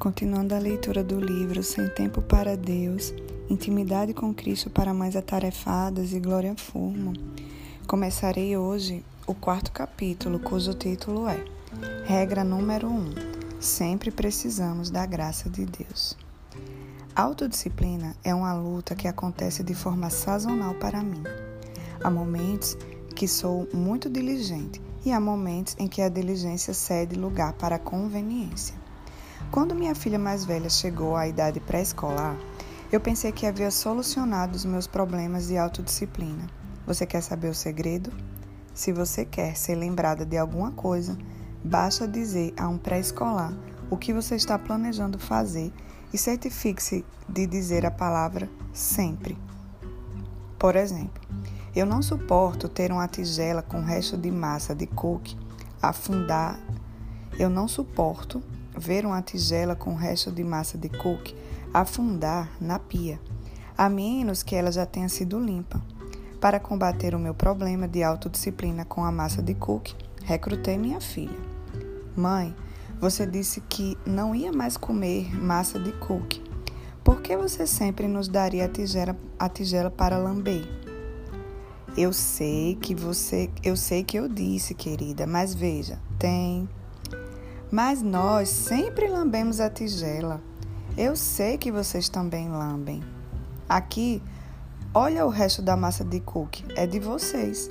Continuando a leitura do livro Sem Tempo para Deus, Intimidade com Cristo para Mães Atarefadas e Glória Forma, começarei hoje o quarto capítulo, cujo título é Regra número 1: um, Sempre precisamos da graça de Deus. Autodisciplina é uma luta que acontece de forma sazonal para mim. Há momentos que sou muito diligente e há momentos em que a diligência cede lugar para a conveniência. Quando minha filha mais velha chegou à idade pré-escolar, eu pensei que havia solucionado os meus problemas de autodisciplina. Você quer saber o segredo? Se você quer ser lembrada de alguma coisa, basta dizer a um pré-escolar o que você está planejando fazer e certifique-se de dizer a palavra sempre. Por exemplo, eu não suporto ter uma tigela com resto de massa de cookie afundar. Eu não suporto ver uma tigela com resto de massa de cookie afundar na pia, a menos que ela já tenha sido limpa. Para combater o meu problema de autodisciplina com a massa de cookie, recrutei minha filha. Mãe, você disse que não ia mais comer massa de cookie. Por que você sempre nos daria a tigela, a tigela para lamber? Eu sei que você, eu sei que eu disse, querida, mas veja, tem mas nós sempre lambemos a tigela. Eu sei que vocês também lambem. Aqui, olha o resto da massa de cookie, é de vocês.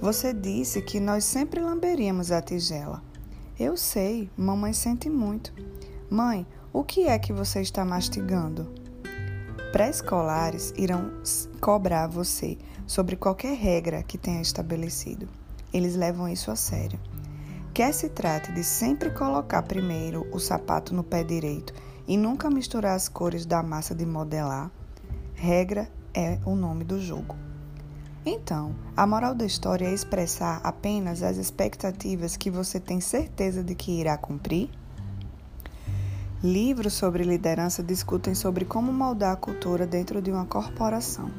Você disse que nós sempre lamberíamos a tigela. Eu sei, mamãe sente muito. Mãe, o que é que você está mastigando? Pré-escolares irão cobrar você sobre qualquer regra que tenha estabelecido. Eles levam isso a sério. Quer se trate de sempre colocar primeiro o sapato no pé direito e nunca misturar as cores da massa de modelar, regra é o nome do jogo. Então, a moral da história é expressar apenas as expectativas que você tem certeza de que irá cumprir? Livros sobre liderança discutem sobre como moldar a cultura dentro de uma corporação.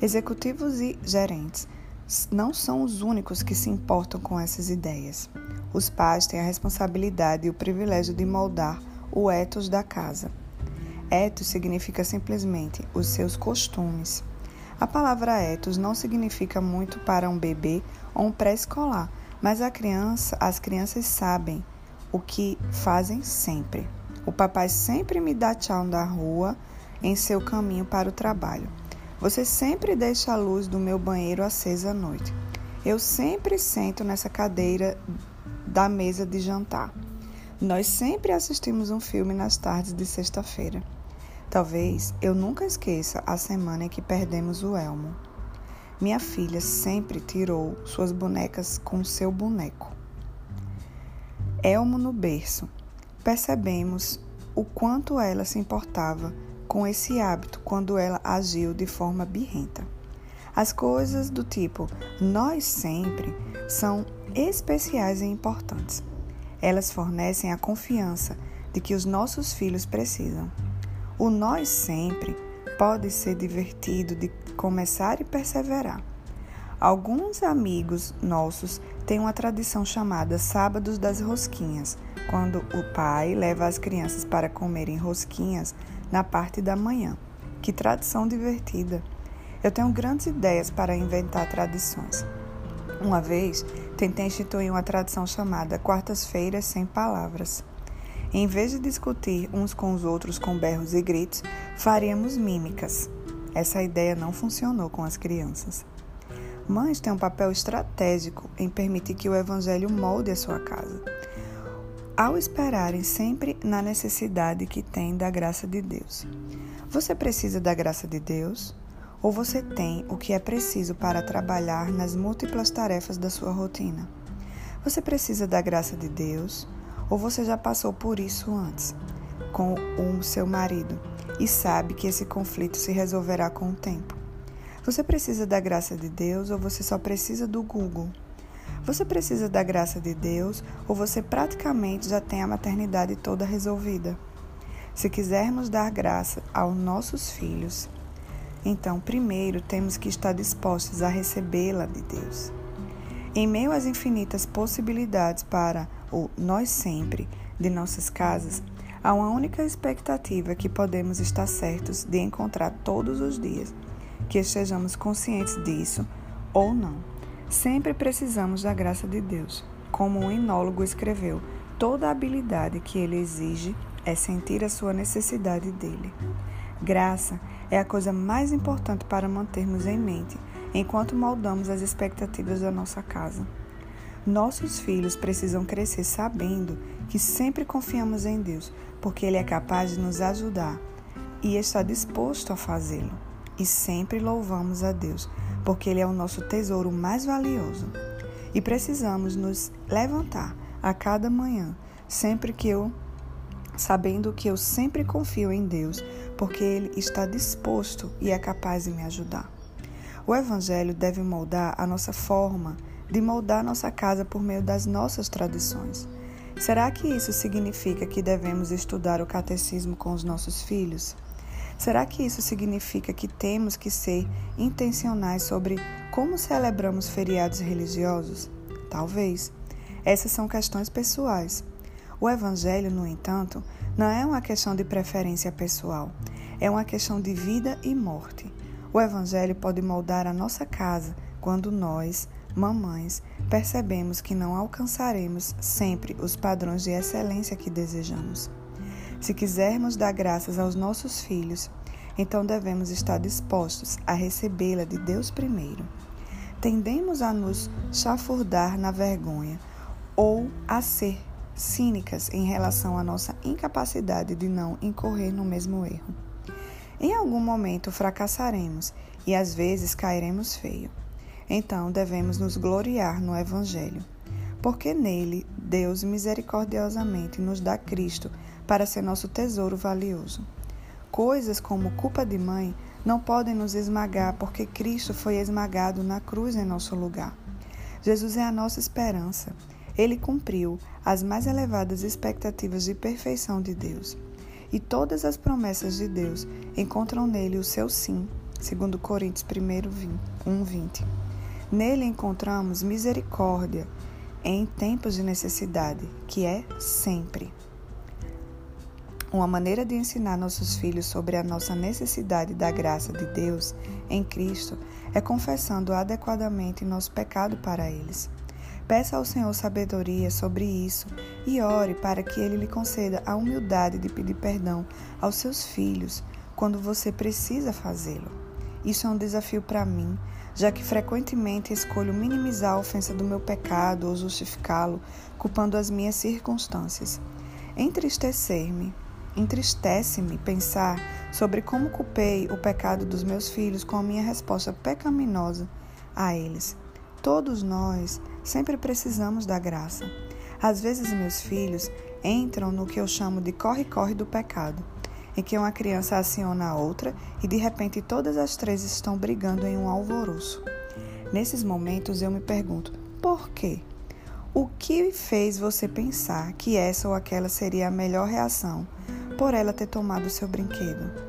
Executivos e gerentes não são os únicos que se importam com essas ideias. Os pais têm a responsabilidade e o privilégio de moldar o ethos da casa. Ethos significa simplesmente os seus costumes. A palavra ethos não significa muito para um bebê ou um pré-escolar, mas criança, as crianças sabem o que fazem sempre. O papai sempre me dá tchau na rua em seu caminho para o trabalho. Você sempre deixa a luz do meu banheiro acesa à noite. Eu sempre sento nessa cadeira da mesa de jantar. Nós sempre assistimos um filme nas tardes de sexta-feira. Talvez eu nunca esqueça a semana em que perdemos o Elmo. Minha filha sempre tirou suas bonecas com seu boneco. Elmo no berço. Percebemos o quanto ela se importava com esse hábito quando ela agiu de forma birrenta. As coisas do tipo nós sempre são especiais e importantes. Elas fornecem a confiança de que os nossos filhos precisam. O nós sempre pode ser divertido de começar e perseverar. Alguns amigos nossos têm uma tradição chamada Sábados das Rosquinhas, quando o pai leva as crianças para comerem rosquinhas na parte da manhã. Que tradição divertida! Eu tenho grandes ideias para inventar tradições. Uma vez, tentei instituir uma tradição chamada Quartas-feiras Sem Palavras. Em vez de discutir uns com os outros com berros e gritos, faríamos mímicas. Essa ideia não funcionou com as crianças. Mães têm um papel estratégico em permitir que o Evangelho molde a sua casa. Ao esperarem sempre na necessidade que tem da graça de Deus. Você precisa da graça de Deus? Ou você tem o que é preciso para trabalhar nas múltiplas tarefas da sua rotina? Você precisa da graça de Deus ou você já passou por isso antes com o seu marido e sabe que esse conflito se resolverá com o tempo? Você precisa da graça de Deus ou você só precisa do Google? Você precisa da graça de Deus ou você praticamente já tem a maternidade toda resolvida? Se quisermos dar graça aos nossos filhos, então, primeiro temos que estar dispostos a recebê-la de Deus. Em meio às infinitas possibilidades para o nós sempre de nossas casas, Há uma única expectativa que podemos estar certos de encontrar todos os dias, que estejamos conscientes disso ou não. Sempre precisamos da graça de Deus. Como um enólogo escreveu, toda habilidade que ele exige é sentir a sua necessidade dele. Graça é a coisa mais importante para mantermos em mente enquanto moldamos as expectativas da nossa casa. Nossos filhos precisam crescer sabendo que sempre confiamos em Deus, porque Ele é capaz de nos ajudar e está disposto a fazê-lo. E sempre louvamos a Deus, porque Ele é o nosso tesouro mais valioso. E precisamos nos levantar a cada manhã, sempre que eu, sabendo que eu sempre confio em Deus, porque Ele está disposto e é capaz de me ajudar. O Evangelho deve moldar a nossa forma de moldar nossa casa por meio das nossas tradições. Será que isso significa que devemos estudar o catecismo com os nossos filhos? Será que isso significa que temos que ser intencionais sobre como celebramos feriados religiosos? Talvez. Essas são questões pessoais. O Evangelho, no entanto, não é uma questão de preferência pessoal, é uma questão de vida e morte. O Evangelho pode moldar a nossa casa quando nós, mamães, percebemos que não alcançaremos sempre os padrões de excelência que desejamos. Se quisermos dar graças aos nossos filhos, então devemos estar dispostos a recebê-la de Deus primeiro. Tendemos a nos chafurdar na vergonha ou a ser cínicas em relação à nossa incapacidade de não incorrer no mesmo erro. Em algum momento fracassaremos e às vezes cairemos feio. Então devemos nos gloriar no Evangelho, porque nele Deus misericordiosamente nos dá Cristo para ser nosso tesouro valioso. Coisas como culpa de mãe não podem nos esmagar, porque Cristo foi esmagado na cruz em nosso lugar. Jesus é a nossa esperança. Ele cumpriu as mais elevadas expectativas de perfeição de Deus. E todas as promessas de Deus encontram nele o seu sim, segundo Coríntios 1, 20. Nele encontramos misericórdia em tempos de necessidade, que é sempre. Uma maneira de ensinar nossos filhos sobre a nossa necessidade da graça de Deus em Cristo é confessando adequadamente nosso pecado para eles. Peça ao Senhor sabedoria sobre isso e ore para que Ele lhe conceda a humildade de pedir perdão aos seus filhos quando você precisa fazê-lo. Isso é um desafio para mim, já que frequentemente escolho minimizar a ofensa do meu pecado ou justificá-lo, culpando as minhas circunstâncias. Entristecer-me, entristece-me pensar sobre como culpei o pecado dos meus filhos com a minha resposta pecaminosa a eles. Todos nós sempre precisamos da graça. Às vezes, meus filhos entram no que eu chamo de corre-corre do pecado em que uma criança aciona a outra e de repente todas as três estão brigando em um alvoroço. Nesses momentos eu me pergunto: por quê? O que fez você pensar que essa ou aquela seria a melhor reação por ela ter tomado seu brinquedo?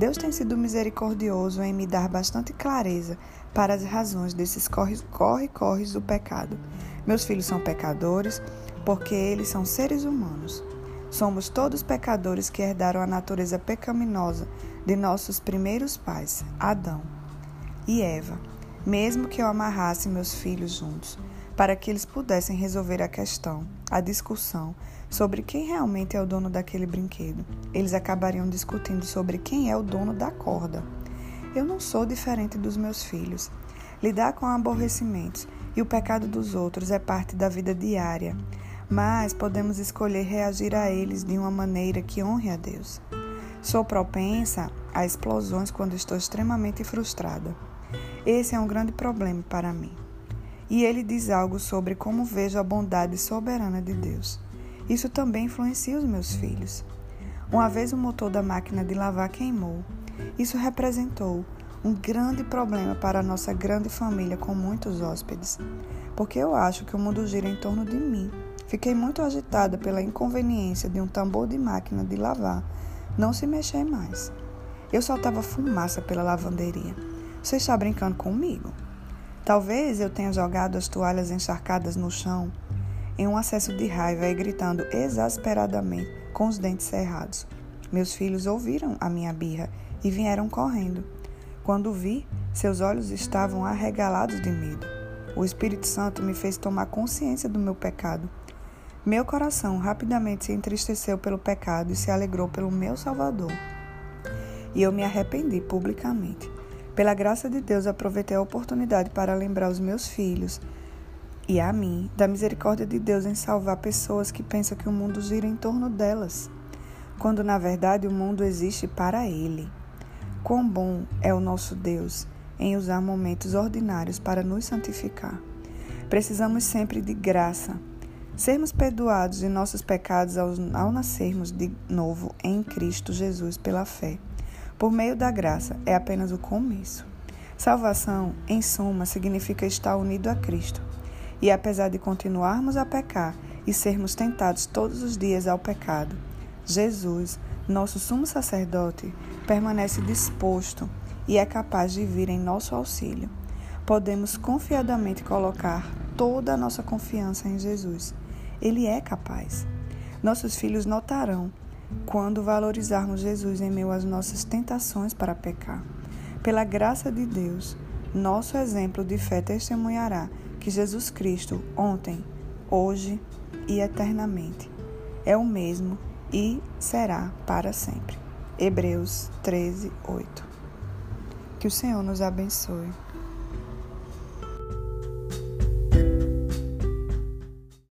Deus tem sido misericordioso em me dar bastante clareza para as razões desses corre-corres do pecado. Meus filhos são pecadores porque eles são seres humanos. Somos todos pecadores que herdaram a natureza pecaminosa de nossos primeiros pais, Adão e Eva, mesmo que eu amarrasse meus filhos juntos, para que eles pudessem resolver a questão, a discussão sobre quem realmente é o dono daquele brinquedo. Eles acabariam discutindo sobre quem é o dono da corda. Eu não sou diferente dos meus filhos. Lidar com aborrecimentos e o pecado dos outros é parte da vida diária mas podemos escolher reagir a eles de uma maneira que honre a Deus. Sou propensa a explosões quando estou extremamente frustrada. Esse é um grande problema para mim. E ele diz algo sobre como vejo a bondade soberana de Deus. Isso também influencia os meus filhos. Uma vez o motor da máquina de lavar queimou. Isso representou um grande problema para a nossa grande família com muitos hóspedes, porque eu acho que o mundo gira em torno de mim Fiquei muito agitada pela inconveniência de um tambor de máquina de lavar não se mexer mais. Eu soltava fumaça pela lavanderia. Você está brincando comigo? Talvez eu tenha jogado as toalhas encharcadas no chão. Em um acesso de raiva e gritando exasperadamente com os dentes cerrados. Meus filhos ouviram a minha birra e vieram correndo. Quando vi, seus olhos estavam arregalados de medo. O Espírito Santo me fez tomar consciência do meu pecado. Meu coração rapidamente se entristeceu pelo pecado e se alegrou pelo meu Salvador. E eu me arrependi publicamente. Pela graça de Deus, aproveitei a oportunidade para lembrar os meus filhos e a mim da misericórdia de Deus em salvar pessoas que pensam que o mundo gira em torno delas, quando na verdade o mundo existe para Ele. Quão bom é o nosso Deus em usar momentos ordinários para nos santificar. Precisamos sempre de graça, sermos perdoados de nossos pecados ao, ao nascermos de novo em Cristo Jesus pela fé. Por meio da graça é apenas o começo. Salvação, em suma, significa estar unido a Cristo. E apesar de continuarmos a pecar e sermos tentados todos os dias ao pecado, Jesus, nosso sumo sacerdote, permanece disposto e é capaz de vir em nosso auxílio. Podemos confiadamente colocar toda a nossa confiança em Jesus. Ele é capaz. Nossos filhos notarão quando valorizarmos Jesus em meio às nossas tentações para pecar. Pela graça de Deus, nosso exemplo de fé testemunhará que Jesus Cristo, ontem, hoje e eternamente, é o mesmo e será para sempre. Hebreus 13, 8. Que o Senhor nos abençoe.